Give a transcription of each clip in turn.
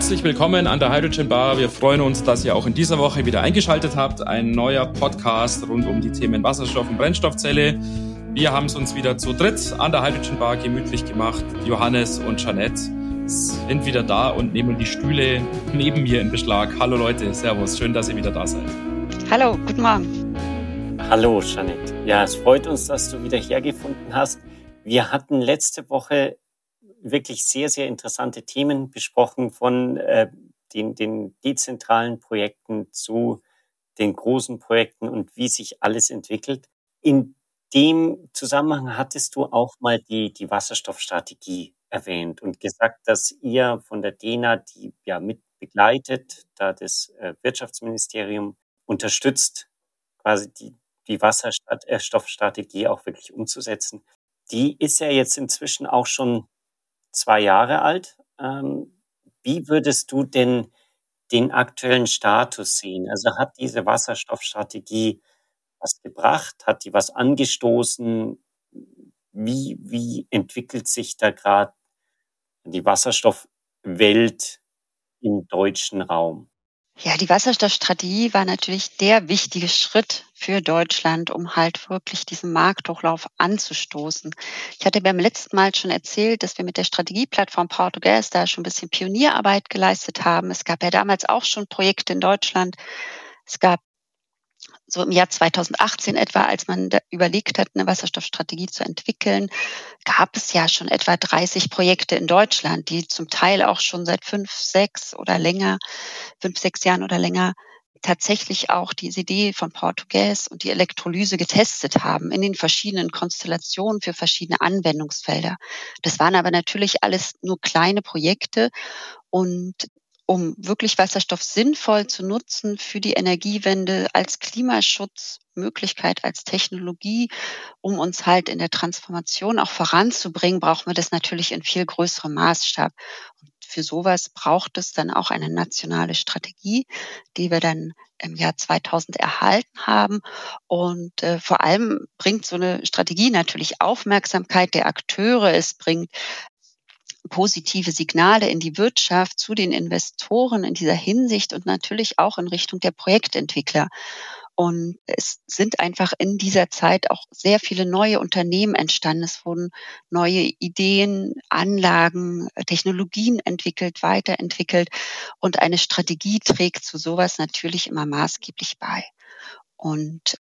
Herzlich willkommen an der Hydrogen Bar. Wir freuen uns, dass ihr auch in dieser Woche wieder eingeschaltet habt. Ein neuer Podcast rund um die Themen Wasserstoff und Brennstoffzelle. Wir haben es uns wieder zu dritt an der Hydrogen Bar gemütlich gemacht. Johannes und Jeanette sind wieder da und nehmen die Stühle neben mir in Beschlag. Hallo Leute, Servus, schön, dass ihr wieder da seid. Hallo, guten Morgen. Hallo Jeanette. Ja, es freut uns, dass du wieder hergefunden hast. Wir hatten letzte Woche wirklich sehr, sehr interessante Themen besprochen von äh, den, den dezentralen Projekten zu den großen Projekten und wie sich alles entwickelt. In dem Zusammenhang hattest du auch mal die, die Wasserstoffstrategie erwähnt und gesagt, dass ihr von der DENA die ja mit begleitet, da das äh, Wirtschaftsministerium unterstützt, quasi die, die Wasserstoffstrategie auch wirklich umzusetzen. Die ist ja jetzt inzwischen auch schon zwei Jahre alt. Ähm, wie würdest du denn den aktuellen Status sehen? Also hat diese Wasserstoffstrategie was gebracht? Hat die was angestoßen? Wie, wie entwickelt sich da gerade die Wasserstoffwelt im deutschen Raum? Ja, die Wasserstoffstrategie war natürlich der wichtige Schritt für Deutschland, um halt wirklich diesen Markthochlauf anzustoßen. Ich hatte beim letzten Mal schon erzählt, dass wir mit der Strategieplattform Power Gas da schon ein bisschen Pionierarbeit geleistet haben. Es gab ja damals auch schon Projekte in Deutschland. Es gab so im Jahr 2018 etwa, als man überlegt hat, eine Wasserstoffstrategie zu entwickeln, gab es ja schon etwa 30 Projekte in Deutschland, die zum Teil auch schon seit fünf, sechs oder länger, fünf, sechs Jahren oder länger tatsächlich auch diese Idee von Power und die Elektrolyse getestet haben in den verschiedenen Konstellationen für verschiedene Anwendungsfelder. Das waren aber natürlich alles nur kleine Projekte und um wirklich Wasserstoff sinnvoll zu nutzen für die Energiewende als Klimaschutzmöglichkeit, als Technologie, um uns halt in der Transformation auch voranzubringen, brauchen wir das natürlich in viel größerem Maßstab. Und für sowas braucht es dann auch eine nationale Strategie, die wir dann im Jahr 2000 erhalten haben. Und äh, vor allem bringt so eine Strategie natürlich Aufmerksamkeit der Akteure. Es bringt positive Signale in die Wirtschaft, zu den Investoren in dieser Hinsicht und natürlich auch in Richtung der Projektentwickler. Und es sind einfach in dieser Zeit auch sehr viele neue Unternehmen entstanden. Es wurden neue Ideen, Anlagen, Technologien entwickelt, weiterentwickelt. Und eine Strategie trägt zu sowas natürlich immer maßgeblich bei. Und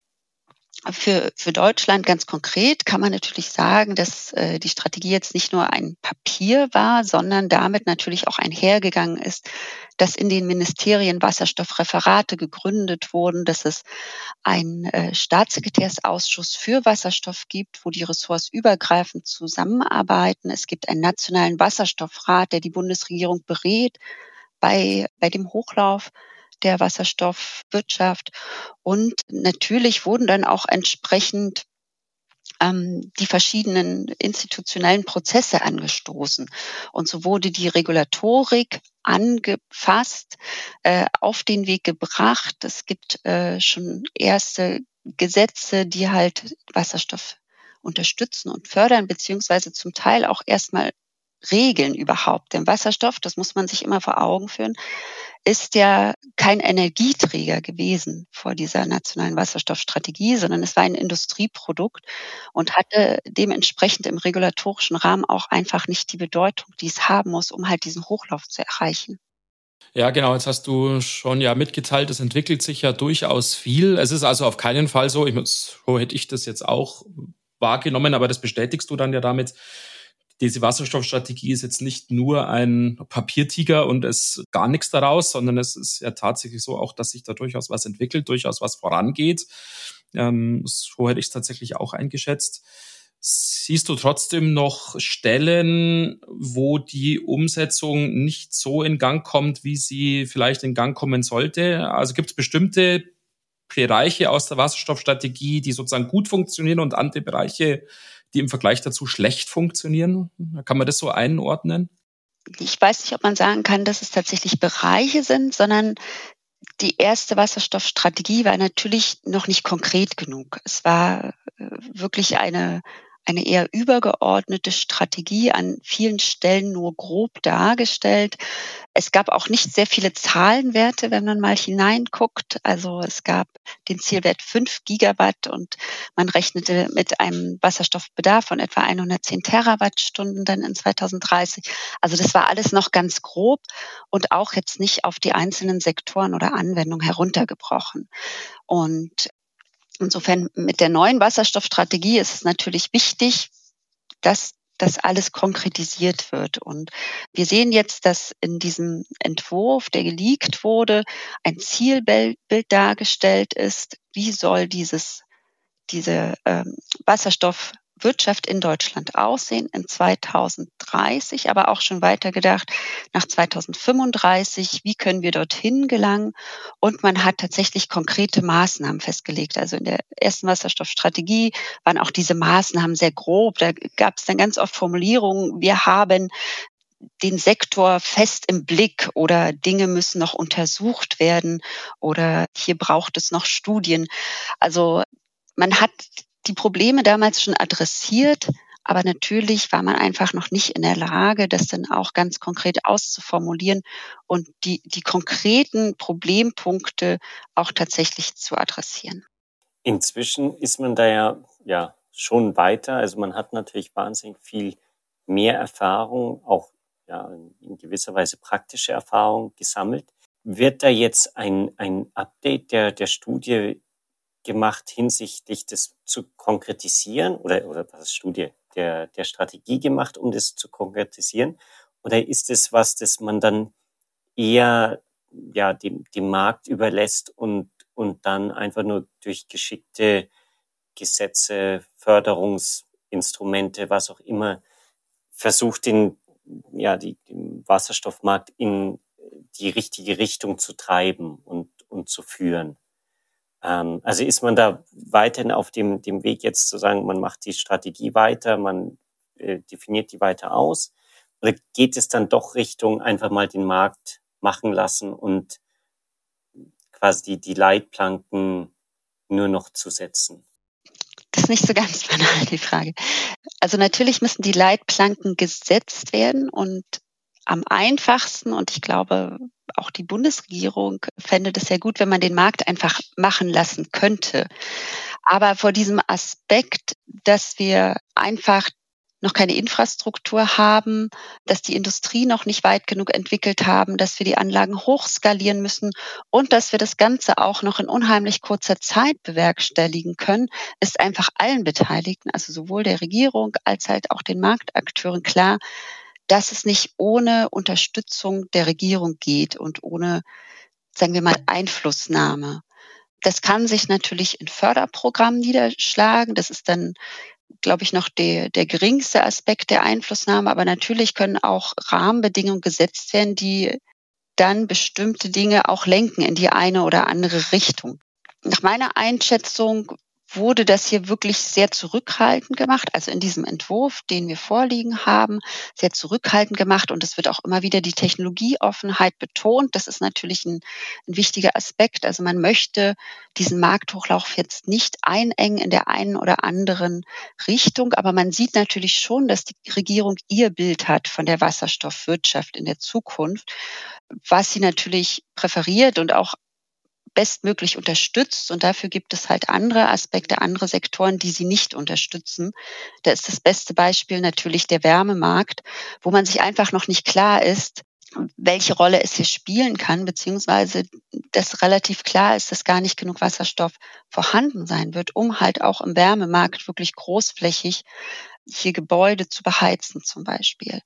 für, für Deutschland ganz konkret kann man natürlich sagen, dass äh, die Strategie jetzt nicht nur ein Papier war, sondern damit natürlich auch einhergegangen ist, dass in den Ministerien Wasserstoffreferate gegründet wurden, dass es einen äh, Staatssekretärsausschuss für Wasserstoff gibt, wo die Ressorts übergreifend zusammenarbeiten. Es gibt einen nationalen Wasserstoffrat, der die Bundesregierung berät bei, bei dem Hochlauf der Wasserstoffwirtschaft. Und natürlich wurden dann auch entsprechend ähm, die verschiedenen institutionellen Prozesse angestoßen. Und so wurde die Regulatorik angefasst, äh, auf den Weg gebracht. Es gibt äh, schon erste Gesetze, die halt Wasserstoff unterstützen und fördern, beziehungsweise zum Teil auch erstmal regeln überhaupt. Denn Wasserstoff, das muss man sich immer vor Augen führen, ist ja kein Energieträger gewesen vor dieser nationalen Wasserstoffstrategie, sondern es war ein Industrieprodukt und hatte dementsprechend im regulatorischen Rahmen auch einfach nicht die Bedeutung, die es haben muss, um halt diesen Hochlauf zu erreichen. Ja, genau. Jetzt hast du schon ja mitgeteilt, es entwickelt sich ja durchaus viel. Es ist also auf keinen Fall so, ich, so hätte ich das jetzt auch wahrgenommen, aber das bestätigst du dann ja damit, diese Wasserstoffstrategie ist jetzt nicht nur ein Papiertiger und es gar nichts daraus, sondern es ist ja tatsächlich so auch, dass sich da durchaus was entwickelt, durchaus was vorangeht. Ähm, so hätte ich es tatsächlich auch eingeschätzt. Siehst du trotzdem noch Stellen, wo die Umsetzung nicht so in Gang kommt, wie sie vielleicht in Gang kommen sollte? Also gibt es bestimmte Bereiche aus der Wasserstoffstrategie, die sozusagen gut funktionieren und andere Bereiche, die im Vergleich dazu schlecht funktionieren? Kann man das so einordnen? Ich weiß nicht, ob man sagen kann, dass es tatsächlich Bereiche sind, sondern die erste Wasserstoffstrategie war natürlich noch nicht konkret genug. Es war äh, wirklich eine, eine eher übergeordnete Strategie an vielen Stellen nur grob dargestellt. Es gab auch nicht sehr viele Zahlenwerte, wenn man mal hineinguckt. Also es gab den Zielwert 5 Gigawatt und man rechnete mit einem Wasserstoffbedarf von etwa 110 Terawattstunden dann in 2030. Also das war alles noch ganz grob und auch jetzt nicht auf die einzelnen Sektoren oder Anwendungen heruntergebrochen. Und Insofern mit der neuen Wasserstoffstrategie ist es natürlich wichtig, dass das alles konkretisiert wird. Und wir sehen jetzt, dass in diesem Entwurf, der geleakt wurde, ein Zielbild dargestellt ist. Wie soll dieses, diese ähm, Wasserstoff Wirtschaft in Deutschland aussehen in 2030, aber auch schon weiter gedacht nach 2035, wie können wir dorthin gelangen? Und man hat tatsächlich konkrete Maßnahmen festgelegt. Also in der ersten Wasserstoffstrategie waren auch diese Maßnahmen sehr grob. Da gab es dann ganz oft Formulierungen, wir haben den Sektor fest im Blick oder Dinge müssen noch untersucht werden oder hier braucht es noch Studien. Also man hat die Probleme damals schon adressiert, aber natürlich war man einfach noch nicht in der Lage, das dann auch ganz konkret auszuformulieren und die, die konkreten Problempunkte auch tatsächlich zu adressieren. Inzwischen ist man da ja, ja schon weiter. Also man hat natürlich wahnsinnig viel mehr Erfahrung, auch ja, in gewisser Weise praktische Erfahrung gesammelt. Wird da jetzt ein, ein Update der, der Studie gemacht hinsichtlich des zu konkretisieren oder, oder was Studie der, der Strategie gemacht, um das zu konkretisieren? Oder ist es was, das man dann eher ja, dem, dem Markt überlässt und, und dann einfach nur durch geschickte Gesetze, Förderungsinstrumente, was auch immer, versucht, den, ja, die, den Wasserstoffmarkt in die richtige Richtung zu treiben und, und zu führen? Ähm, also ist man da weiterhin auf dem, dem Weg jetzt zu sagen, man macht die Strategie weiter, man äh, definiert die weiter aus? Oder geht es dann doch Richtung einfach mal den Markt machen lassen und quasi die, die Leitplanken nur noch zu setzen? Das ist nicht so ganz banal, die Frage. Also natürlich müssen die Leitplanken gesetzt werden und am einfachsten und ich glaube, auch die Bundesregierung fände das sehr gut, wenn man den Markt einfach machen lassen könnte. Aber vor diesem Aspekt, dass wir einfach noch keine Infrastruktur haben, dass die Industrie noch nicht weit genug entwickelt haben, dass wir die Anlagen hochskalieren müssen und dass wir das Ganze auch noch in unheimlich kurzer Zeit bewerkstelligen können, ist einfach allen Beteiligten, also sowohl der Regierung als halt auch den Marktakteuren klar, dass es nicht ohne Unterstützung der Regierung geht und ohne, sagen wir mal, Einflussnahme. Das kann sich natürlich in Förderprogrammen niederschlagen. Das ist dann, glaube ich, noch der, der geringste Aspekt der Einflussnahme. Aber natürlich können auch Rahmenbedingungen gesetzt werden, die dann bestimmte Dinge auch lenken in die eine oder andere Richtung. Nach meiner Einschätzung wurde das hier wirklich sehr zurückhaltend gemacht, also in diesem Entwurf, den wir vorliegen haben, sehr zurückhaltend gemacht und es wird auch immer wieder die Technologieoffenheit betont. Das ist natürlich ein, ein wichtiger Aspekt. Also man möchte diesen Markthochlauf jetzt nicht einengen in der einen oder anderen Richtung, aber man sieht natürlich schon, dass die Regierung ihr Bild hat von der Wasserstoffwirtschaft in der Zukunft, was sie natürlich präferiert und auch bestmöglich unterstützt. Und dafür gibt es halt andere Aspekte, andere Sektoren, die sie nicht unterstützen. Da ist das beste Beispiel natürlich der Wärmemarkt, wo man sich einfach noch nicht klar ist, welche Rolle es hier spielen kann, beziehungsweise dass relativ klar ist, dass gar nicht genug Wasserstoff vorhanden sein wird, um halt auch im Wärmemarkt wirklich großflächig hier Gebäude zu beheizen zum Beispiel.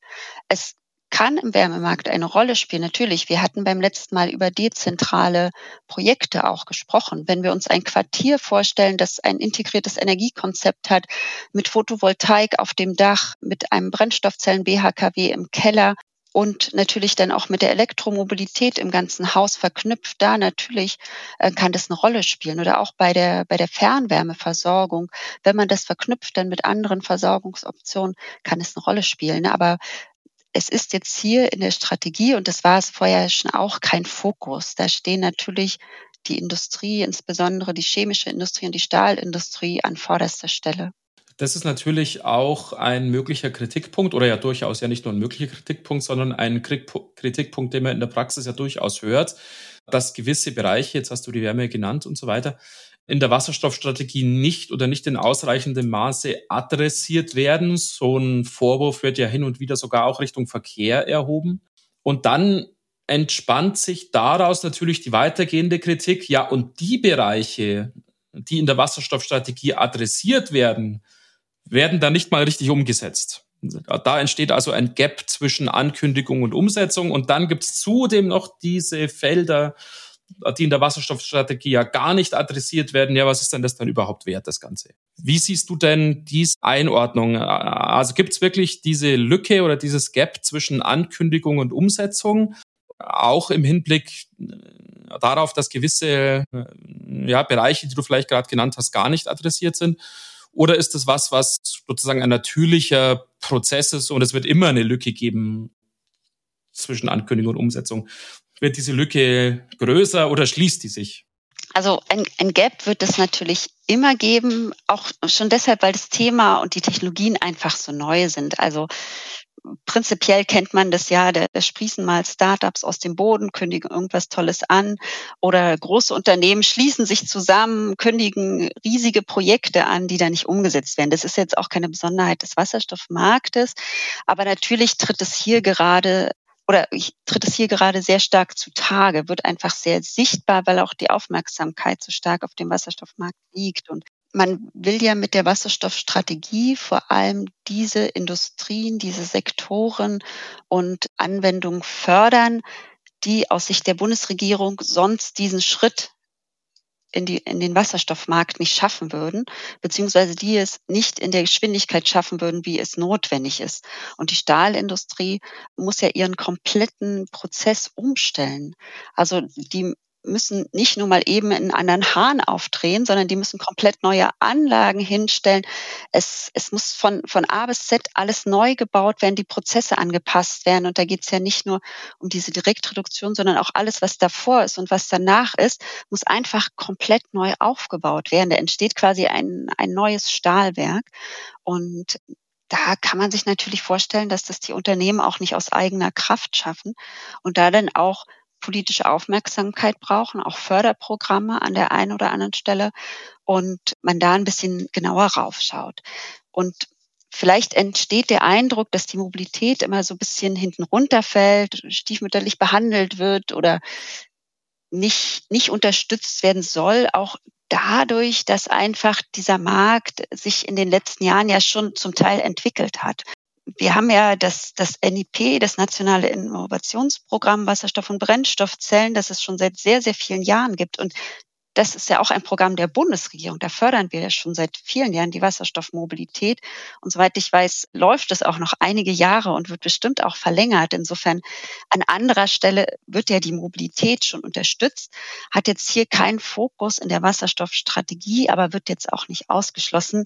Es kann im Wärmemarkt eine Rolle spielen. Natürlich, wir hatten beim letzten Mal über dezentrale Projekte auch gesprochen. Wenn wir uns ein Quartier vorstellen, das ein integriertes Energiekonzept hat, mit Photovoltaik auf dem Dach, mit einem Brennstoffzellen BHKW im Keller, und natürlich dann auch mit der Elektromobilität im ganzen Haus verknüpft, da natürlich äh, kann das eine Rolle spielen oder auch bei der, bei der Fernwärmeversorgung. Wenn man das verknüpft dann mit anderen Versorgungsoptionen, kann es eine Rolle spielen. Aber es ist jetzt hier in der Strategie, und das war es vorher schon auch, kein Fokus. Da stehen natürlich die Industrie, insbesondere die chemische Industrie und die Stahlindustrie an vorderster Stelle. Das ist natürlich auch ein möglicher Kritikpunkt oder ja durchaus ja nicht nur ein möglicher Kritikpunkt, sondern ein Kritikpunkt, den man in der Praxis ja durchaus hört, dass gewisse Bereiche, jetzt hast du die Wärme genannt und so weiter, in der Wasserstoffstrategie nicht oder nicht in ausreichendem Maße adressiert werden. So ein Vorwurf wird ja hin und wieder sogar auch Richtung Verkehr erhoben. Und dann entspannt sich daraus natürlich die weitergehende Kritik. Ja, und die Bereiche, die in der Wasserstoffstrategie adressiert werden, werden dann nicht mal richtig umgesetzt. Da entsteht also ein Gap zwischen Ankündigung und Umsetzung. Und dann gibt es zudem noch diese Felder, die in der Wasserstoffstrategie ja gar nicht adressiert werden. Ja, was ist denn das dann überhaupt wert, das Ganze? Wie siehst du denn diese Einordnung? Also gibt es wirklich diese Lücke oder dieses Gap zwischen Ankündigung und Umsetzung? Auch im Hinblick äh, darauf, dass gewisse äh, ja, Bereiche, die du vielleicht gerade genannt hast, gar nicht adressiert sind? Oder ist das was, was sozusagen ein natürlicher Prozess ist und es wird immer eine Lücke geben zwischen Ankündigung und Umsetzung? Wird diese Lücke größer oder schließt die sich? Also ein, ein Gap wird es natürlich immer geben, auch schon deshalb, weil das Thema und die Technologien einfach so neu sind. Also prinzipiell kennt man das ja, da sprießen mal Startups aus dem Boden, kündigen irgendwas Tolles an oder große Unternehmen schließen sich zusammen, kündigen riesige Projekte an, die da nicht umgesetzt werden. Das ist jetzt auch keine Besonderheit des Wasserstoffmarktes, aber natürlich tritt es hier gerade oder tritt es hier gerade sehr stark zutage, wird einfach sehr sichtbar, weil auch die Aufmerksamkeit so stark auf dem Wasserstoffmarkt liegt. Und man will ja mit der Wasserstoffstrategie vor allem diese Industrien, diese Sektoren und Anwendungen fördern, die aus Sicht der Bundesregierung sonst diesen Schritt in, die, in den Wasserstoffmarkt nicht schaffen würden, beziehungsweise die es nicht in der Geschwindigkeit schaffen würden, wie es notwendig ist. Und die Stahlindustrie muss ja ihren kompletten Prozess umstellen. Also die müssen nicht nur mal eben einen anderen Hahn aufdrehen, sondern die müssen komplett neue Anlagen hinstellen. Es, es muss von, von A bis Z alles neu gebaut werden, die Prozesse angepasst werden. Und da geht es ja nicht nur um diese Direktreduktion, sondern auch alles, was davor ist und was danach ist, muss einfach komplett neu aufgebaut werden. Da entsteht quasi ein, ein neues Stahlwerk. Und da kann man sich natürlich vorstellen, dass das die Unternehmen auch nicht aus eigener Kraft schaffen und da dann auch politische Aufmerksamkeit brauchen, auch Förderprogramme an der einen oder anderen Stelle und man da ein bisschen genauer raufschaut. Und vielleicht entsteht der Eindruck, dass die Mobilität immer so ein bisschen hinten runterfällt, stiefmütterlich behandelt wird oder nicht, nicht unterstützt werden soll, auch dadurch, dass einfach dieser Markt sich in den letzten Jahren ja schon zum Teil entwickelt hat wir haben ja das, das NIP, das Nationale Innovationsprogramm Wasserstoff- und Brennstoffzellen, das es schon seit sehr, sehr vielen Jahren gibt. Und das ist ja auch ein Programm der Bundesregierung. Da fördern wir ja schon seit vielen Jahren die Wasserstoffmobilität. Und soweit ich weiß, läuft es auch noch einige Jahre und wird bestimmt auch verlängert. Insofern an anderer Stelle wird ja die Mobilität schon unterstützt, hat jetzt hier keinen Fokus in der Wasserstoffstrategie, aber wird jetzt auch nicht ausgeschlossen.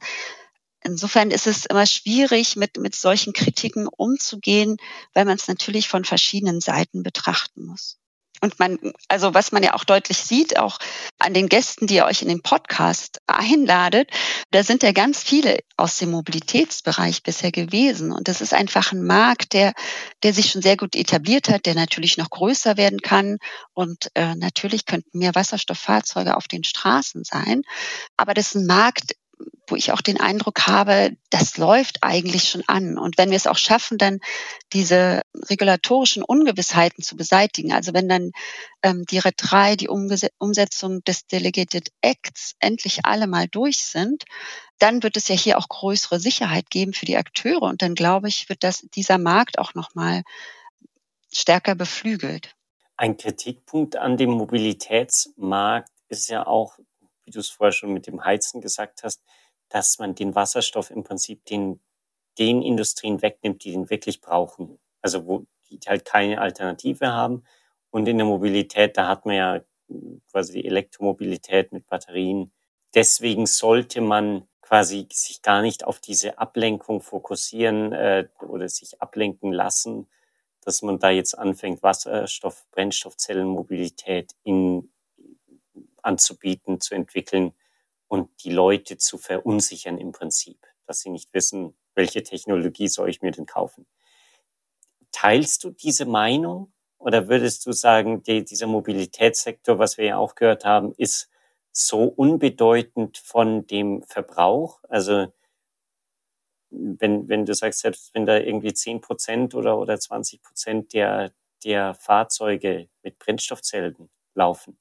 Insofern ist es immer schwierig, mit, mit solchen Kritiken umzugehen, weil man es natürlich von verschiedenen Seiten betrachten muss. Und man, also was man ja auch deutlich sieht, auch an den Gästen, die ihr euch in den Podcast einladet, da sind ja ganz viele aus dem Mobilitätsbereich bisher gewesen. Und das ist einfach ein Markt, der, der sich schon sehr gut etabliert hat, der natürlich noch größer werden kann. Und äh, natürlich könnten mehr Wasserstofffahrzeuge auf den Straßen sein. Aber das ist ein Markt, wo ich auch den Eindruck habe, das läuft eigentlich schon an. Und wenn wir es auch schaffen, dann diese regulatorischen Ungewissheiten zu beseitigen, also wenn dann ähm, die RED 3, die Umsetzung des Delegated Acts endlich alle mal durch sind, dann wird es ja hier auch größere Sicherheit geben für die Akteure. Und dann glaube ich, wird das, dieser Markt auch nochmal stärker beflügelt. Ein Kritikpunkt an dem Mobilitätsmarkt ist ja auch, wie du es vorher schon mit dem Heizen gesagt hast, dass man den Wasserstoff im Prinzip den, den Industrien wegnimmt, die den wirklich brauchen. Also wo die halt keine Alternative haben. Und in der Mobilität, da hat man ja quasi die Elektromobilität mit Batterien. Deswegen sollte man quasi sich gar nicht auf diese Ablenkung fokussieren äh, oder sich ablenken lassen, dass man da jetzt anfängt, Wasserstoff, Brennstoffzellenmobilität in, anzubieten, zu entwickeln und die Leute zu verunsichern im Prinzip. dass sie nicht wissen, welche Technologie soll ich mir denn kaufen. Teilst du diese Meinung oder würdest du sagen, die, dieser Mobilitätssektor, was wir ja auch gehört haben, ist so unbedeutend von dem Verbrauch? Also wenn, wenn du sagst, selbst wenn da irgendwie zehn Prozent oder, oder 20 Prozent der, der Fahrzeuge mit Brennstoffzellen laufen,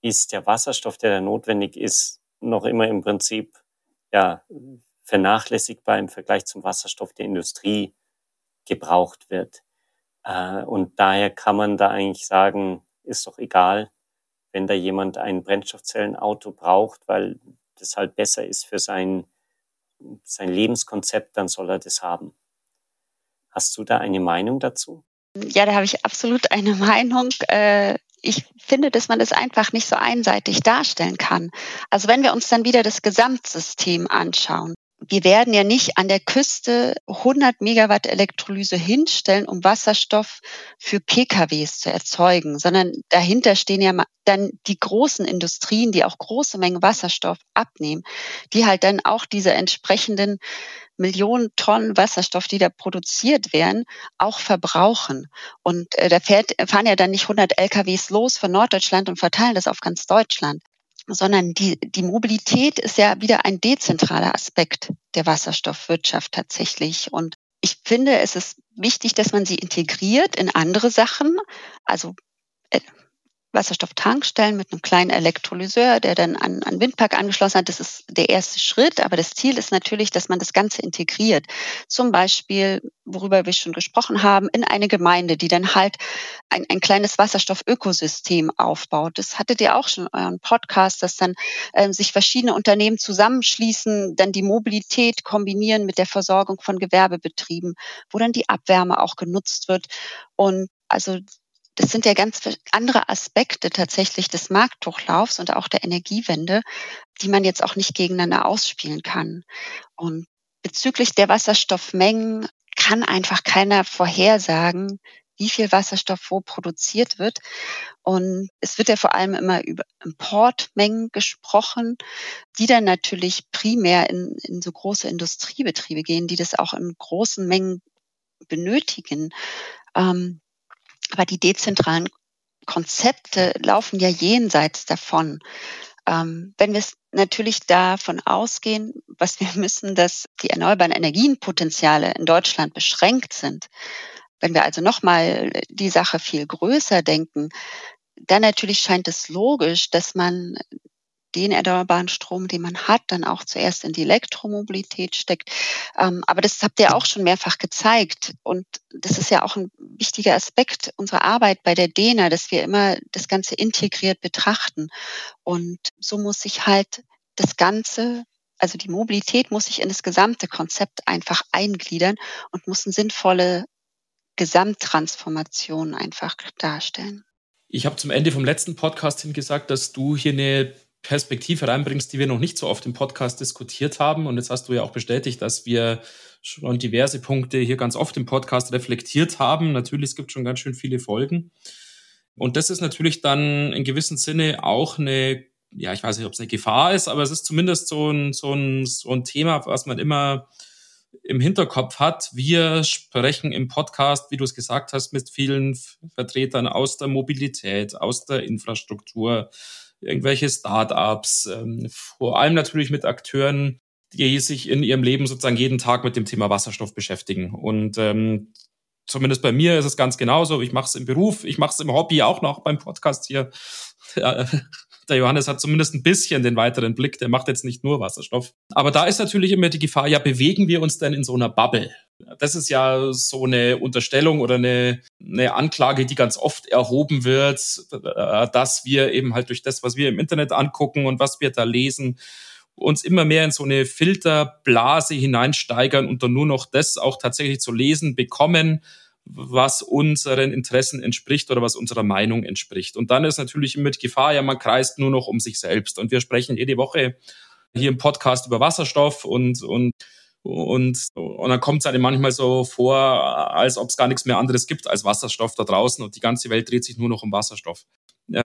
ist der Wasserstoff, der da notwendig ist, noch immer im Prinzip ja, vernachlässigbar im Vergleich zum Wasserstoff der Industrie gebraucht wird. Äh, und daher kann man da eigentlich sagen, ist doch egal, wenn da jemand ein Brennstoffzellenauto braucht, weil das halt besser ist für sein, sein Lebenskonzept, dann soll er das haben. Hast du da eine Meinung dazu? Ja, da habe ich absolut eine Meinung. Ich finde, dass man das einfach nicht so einseitig darstellen kann. Also wenn wir uns dann wieder das Gesamtsystem anschauen, wir werden ja nicht an der Küste 100 Megawatt Elektrolyse hinstellen, um Wasserstoff für PKWs zu erzeugen, sondern dahinter stehen ja dann die großen Industrien, die auch große Mengen Wasserstoff abnehmen, die halt dann auch diese entsprechenden Millionen Tonnen Wasserstoff, die da produziert werden, auch verbrauchen. Und äh, da fährt, fahren ja dann nicht 100 LKWs los von Norddeutschland und verteilen das auf ganz Deutschland, sondern die, die Mobilität ist ja wieder ein dezentraler Aspekt der Wasserstoffwirtschaft tatsächlich. Und ich finde, es ist wichtig, dass man sie integriert in andere Sachen. Also äh, Wasserstofftankstellen mit einem kleinen Elektrolyseur, der dann an, an Windpark angeschlossen hat. Das ist der erste Schritt, aber das Ziel ist natürlich, dass man das Ganze integriert. Zum Beispiel, worüber wir schon gesprochen haben, in eine Gemeinde, die dann halt ein, ein kleines Wasserstoffökosystem aufbaut. Das hattet ihr auch schon in euren Podcast, dass dann ähm, sich verschiedene Unternehmen zusammenschließen, dann die Mobilität kombinieren mit der Versorgung von Gewerbebetrieben, wo dann die Abwärme auch genutzt wird. Und also das sind ja ganz andere Aspekte tatsächlich des Markthochlaufs und auch der Energiewende, die man jetzt auch nicht gegeneinander ausspielen kann. Und bezüglich der Wasserstoffmengen kann einfach keiner vorhersagen, wie viel Wasserstoff wo produziert wird. Und es wird ja vor allem immer über Importmengen gesprochen, die dann natürlich primär in, in so große Industriebetriebe gehen, die das auch in großen Mengen benötigen. Ähm, aber die dezentralen Konzepte laufen ja jenseits davon. Ähm, wenn wir natürlich davon ausgehen, was wir müssen, dass die erneuerbaren Energienpotenziale in Deutschland beschränkt sind, wenn wir also nochmal die Sache viel größer denken, dann natürlich scheint es logisch, dass man den erneuerbaren Strom, den man hat, dann auch zuerst in die Elektromobilität steckt. Ähm, aber das habt ihr auch schon mehrfach gezeigt. Und das ist ja auch ein wichtiger Aspekt unserer Arbeit bei der DENA, dass wir immer das Ganze integriert betrachten. Und so muss sich halt das Ganze also die Mobilität muss sich in das gesamte Konzept einfach eingliedern und muss eine sinnvolle Gesamttransformation einfach darstellen. Ich habe zum Ende vom letzten Podcast hin gesagt, dass du hier eine Perspektive reinbringst, die wir noch nicht so oft im Podcast diskutiert haben. Und jetzt hast du ja auch bestätigt, dass wir schon diverse Punkte hier ganz oft im Podcast reflektiert haben. Natürlich, es gibt schon ganz schön viele Folgen. Und das ist natürlich dann in gewissem Sinne auch eine, ja, ich weiß nicht, ob es eine Gefahr ist, aber es ist zumindest so ein, so ein, so ein Thema, was man immer im Hinterkopf hat. Wir sprechen im Podcast, wie du es gesagt hast, mit vielen Vertretern aus der Mobilität, aus der Infrastruktur, irgendwelche Startups, ähm, vor allem natürlich mit Akteuren, die sich in ihrem Leben sozusagen jeden Tag mit dem Thema Wasserstoff beschäftigen. Und ähm, zumindest bei mir ist es ganz genauso. Ich mache es im Beruf, ich mache es im Hobby auch noch beim Podcast hier. Der Johannes hat zumindest ein bisschen den weiteren Blick, der macht jetzt nicht nur Wasserstoff. Aber da ist natürlich immer die Gefahr, ja, bewegen wir uns denn in so einer Bubble? Das ist ja so eine Unterstellung oder eine, eine Anklage, die ganz oft erhoben wird, äh, dass wir eben halt durch das, was wir im Internet angucken und was wir da lesen, uns immer mehr in so eine Filterblase hineinsteigern und dann nur noch das auch tatsächlich zu lesen bekommen, was unseren Interessen entspricht oder was unserer Meinung entspricht. Und dann ist natürlich die Gefahr, ja, man kreist nur noch um sich selbst. Und wir sprechen jede Woche hier im Podcast über Wasserstoff und, und und, und dann kommt es einem manchmal so vor, als ob es gar nichts mehr anderes gibt als Wasserstoff da draußen und die ganze Welt dreht sich nur noch um Wasserstoff.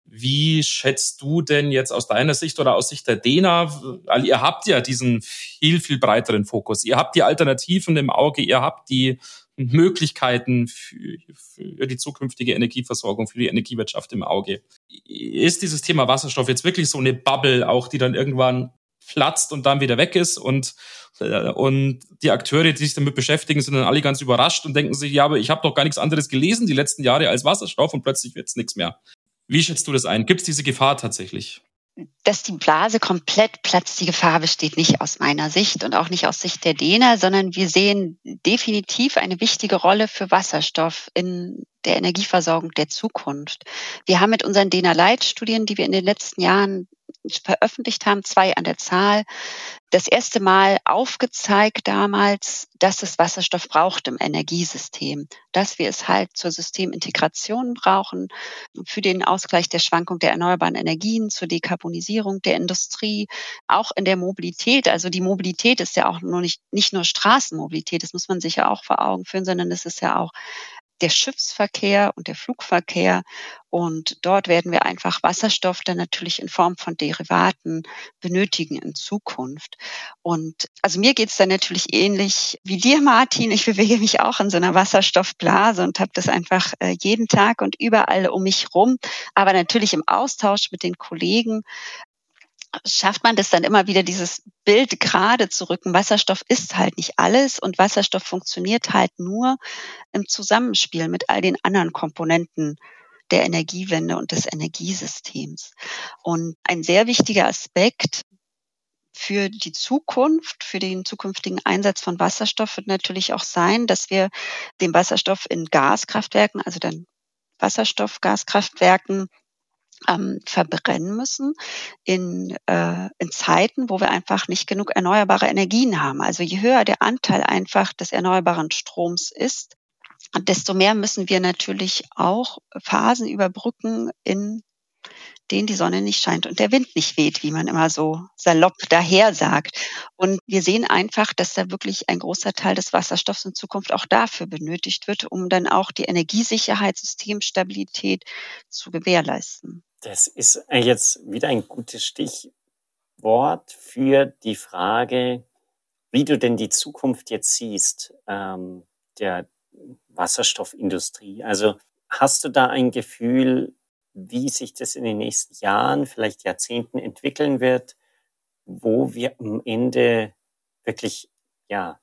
Wie schätzt du denn jetzt aus deiner Sicht oder aus Sicht der DENA, weil ihr habt ja diesen viel, viel breiteren Fokus. Ihr habt die Alternativen im Auge, ihr habt die Möglichkeiten für, für die zukünftige Energieversorgung, für die Energiewirtschaft im Auge. Ist dieses Thema Wasserstoff jetzt wirklich so eine Bubble, auch die dann irgendwann platzt und dann wieder weg ist und äh, und die Akteure, die sich damit beschäftigen, sind dann alle ganz überrascht und denken sich, ja, aber ich habe doch gar nichts anderes gelesen die letzten Jahre als Wasserstoff und plötzlich wird's nichts mehr. Wie schätzt du das ein? Gibt es diese Gefahr tatsächlich? dass die Blase komplett platzt, die Gefahr besteht nicht aus meiner Sicht und auch nicht aus Sicht der DENA, sondern wir sehen definitiv eine wichtige Rolle für Wasserstoff in der Energieversorgung der Zukunft. Wir haben mit unseren DENA-Leitstudien, die wir in den letzten Jahren veröffentlicht haben, zwei an der Zahl, das erste Mal aufgezeigt damals, dass es Wasserstoff braucht im Energiesystem, dass wir es halt zur Systemintegration brauchen, für den Ausgleich der Schwankung der erneuerbaren Energien, zur Dekarbonisierung der Industrie, auch in der Mobilität. Also die Mobilität ist ja auch nur nicht, nicht nur Straßenmobilität, das muss man sich ja auch vor Augen führen, sondern es ist ja auch der Schiffsverkehr und der Flugverkehr. Und dort werden wir einfach Wasserstoff dann natürlich in Form von Derivaten benötigen in Zukunft. Und also mir geht's dann natürlich ähnlich wie dir, Martin. Ich bewege mich auch in so einer Wasserstoffblase und habe das einfach äh, jeden Tag und überall um mich rum. Aber natürlich im Austausch mit den Kollegen schafft man das dann immer wieder, dieses Bild gerade zu rücken. Wasserstoff ist halt nicht alles und Wasserstoff funktioniert halt nur im Zusammenspiel mit all den anderen Komponenten der Energiewende und des Energiesystems. Und ein sehr wichtiger Aspekt für die Zukunft, für den zukünftigen Einsatz von Wasserstoff wird natürlich auch sein, dass wir den Wasserstoff in Gaskraftwerken, also dann Wasserstoffgaskraftwerken ähm, verbrennen müssen in, äh, in Zeiten, wo wir einfach nicht genug erneuerbare Energien haben. Also je höher der Anteil einfach des erneuerbaren Stroms ist, desto mehr müssen wir natürlich auch Phasen überbrücken, in denen die Sonne nicht scheint und der Wind nicht weht, wie man immer so salopp daher sagt. Und wir sehen einfach, dass da wirklich ein großer Teil des Wasserstoffs in Zukunft auch dafür benötigt wird, um dann auch die Energiesicherheit, Systemstabilität zu gewährleisten. Das ist jetzt wieder ein gutes Stichwort für die Frage, wie du denn die Zukunft jetzt siehst ähm, der Wasserstoffindustrie. Also hast du da ein Gefühl, wie sich das in den nächsten Jahren, vielleicht Jahrzehnten entwickeln wird, wo wir am Ende wirklich ja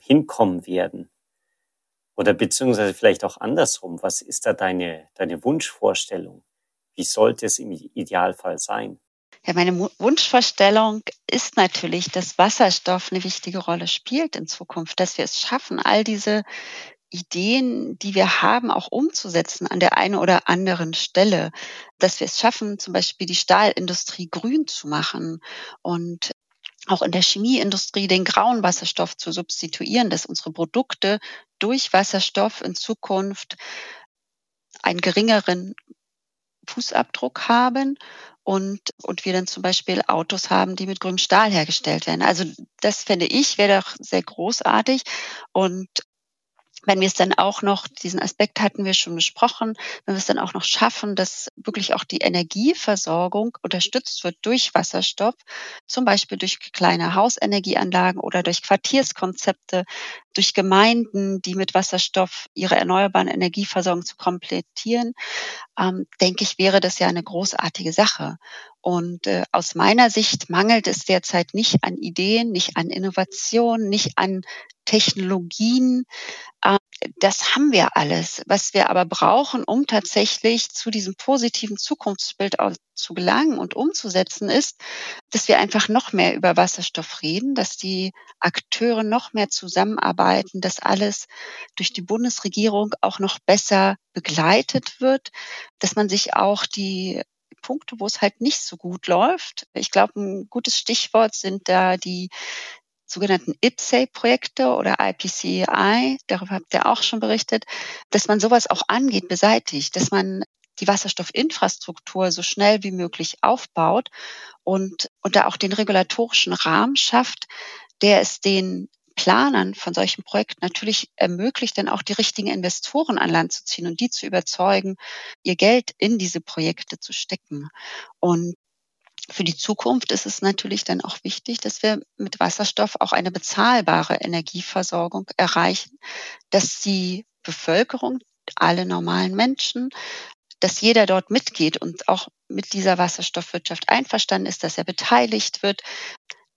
hinkommen werden? Oder beziehungsweise vielleicht auch andersrum. Was ist da deine, deine Wunschvorstellung? Wie sollte es im Idealfall sein? Ja, meine Wunschvorstellung ist natürlich, dass Wasserstoff eine wichtige Rolle spielt in Zukunft, dass wir es schaffen, all diese Ideen, die wir haben, auch umzusetzen an der einen oder anderen Stelle, dass wir es schaffen, zum Beispiel die Stahlindustrie grün zu machen und auch in der Chemieindustrie den grauen Wasserstoff zu substituieren, dass unsere Produkte durch Wasserstoff in Zukunft einen geringeren Fußabdruck haben und, und wir dann zum Beispiel Autos haben, die mit grünem Stahl hergestellt werden. Also das fände ich, wäre doch sehr großartig. Und wenn wir es dann auch noch, diesen Aspekt hatten wir schon besprochen, wenn wir es dann auch noch schaffen, dass wirklich auch die Energieversorgung unterstützt wird durch Wasserstoff, zum Beispiel durch kleine Hausenergieanlagen oder durch Quartierskonzepte, durch Gemeinden, die mit Wasserstoff ihre erneuerbaren Energieversorgung zu komplettieren, ähm, denke ich, wäre das ja eine großartige Sache. Und äh, aus meiner Sicht mangelt es derzeit nicht an Ideen, nicht an Innovationen, nicht an Technologien. Äh, das haben wir alles. Was wir aber brauchen, um tatsächlich zu diesem positiven Zukunftsbild zu gelangen und umzusetzen, ist, dass wir einfach noch mehr über Wasserstoff reden, dass die Akteure noch mehr zusammenarbeiten, dass alles durch die Bundesregierung auch noch besser begleitet wird, dass man sich auch die Punkte, wo es halt nicht so gut läuft. Ich glaube, ein gutes Stichwort sind da die sogenannten IPSAE-Projekte oder IPCI, darüber habt ihr auch schon berichtet, dass man sowas auch angeht, beseitigt, dass man die Wasserstoffinfrastruktur so schnell wie möglich aufbaut und, und da auch den regulatorischen Rahmen schafft, der es den Planern von solchen Projekten natürlich ermöglicht, dann auch die richtigen Investoren an Land zu ziehen und die zu überzeugen, ihr Geld in diese Projekte zu stecken. Und für die Zukunft ist es natürlich dann auch wichtig, dass wir mit Wasserstoff auch eine bezahlbare Energieversorgung erreichen, dass die Bevölkerung, alle normalen Menschen, dass jeder dort mitgeht und auch mit dieser Wasserstoffwirtschaft einverstanden ist, dass er beteiligt wird,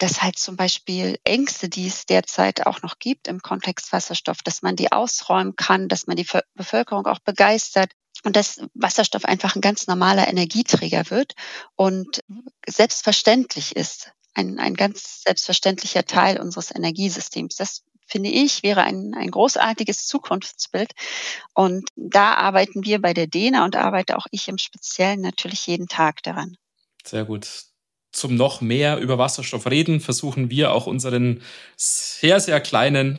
dass halt zum Beispiel Ängste, die es derzeit auch noch gibt im Kontext Wasserstoff, dass man die ausräumen kann, dass man die Bevölkerung auch begeistert, und dass Wasserstoff einfach ein ganz normaler Energieträger wird und selbstverständlich ist, ein, ein ganz selbstverständlicher Teil unseres Energiesystems. Das finde ich, wäre ein, ein großartiges Zukunftsbild. Und da arbeiten wir bei der DENA und arbeite auch ich im Speziellen natürlich jeden Tag daran. Sehr gut. Zum noch mehr über Wasserstoff reden, versuchen wir auch unseren sehr, sehr kleinen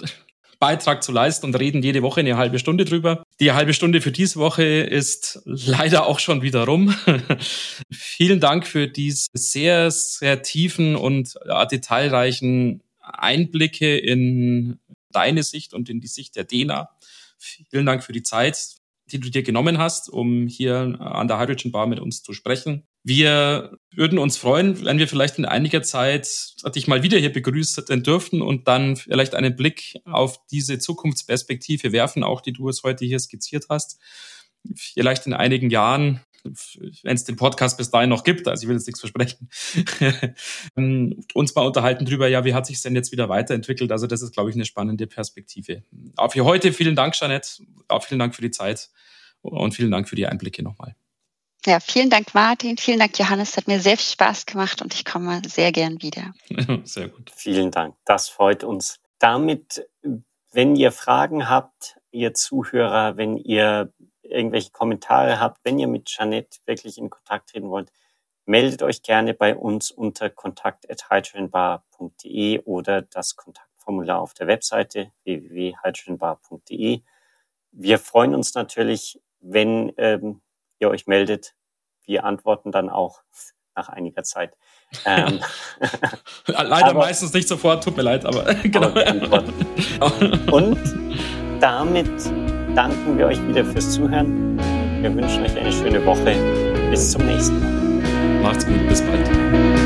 Beitrag zu leisten und reden jede Woche eine halbe Stunde drüber. Die halbe Stunde für diese Woche ist leider auch schon wieder rum. Vielen Dank für diese sehr, sehr tiefen und ja, detailreichen Einblicke in deine Sicht und in die Sicht der DENA. Vielen Dank für die Zeit, die du dir genommen hast, um hier an der Hydrogen Bar mit uns zu sprechen. Wir würden uns freuen, wenn wir vielleicht in einiger Zeit dich mal wieder hier begrüßen dürften und dann vielleicht einen Blick auf diese Zukunftsperspektive werfen, auch die du es heute hier skizziert hast. Vielleicht in einigen Jahren, wenn es den Podcast bis dahin noch gibt, also ich will jetzt nichts versprechen, uns mal unterhalten drüber, ja, wie hat sich denn jetzt wieder weiterentwickelt? Also das ist, glaube ich, eine spannende Perspektive. Auch für heute vielen Dank, Jeanette. Auch vielen Dank für die Zeit und vielen Dank für die Einblicke nochmal. Ja, vielen Dank, Martin. Vielen Dank, Johannes. Hat mir sehr viel Spaß gemacht und ich komme sehr gern wieder. Sehr gut. Vielen Dank. Das freut uns. Damit, wenn ihr Fragen habt, ihr Zuhörer, wenn ihr irgendwelche Kommentare habt, wenn ihr mit Jeanette wirklich in Kontakt treten wollt, meldet euch gerne bei uns unter kontakt.hydrogenbar.de oder das Kontaktformular auf der Webseite www.hydrogenbar.de. Wir freuen uns natürlich, wenn ähm, ihr euch meldet. Wir antworten dann auch nach einiger Zeit. Ähm, Leider aber, meistens nicht sofort, tut mir leid, aber genau. Aber Und damit danken wir euch wieder fürs Zuhören. Wir wünschen euch eine schöne Woche. Bis zum nächsten Mal. Macht's gut, bis bald.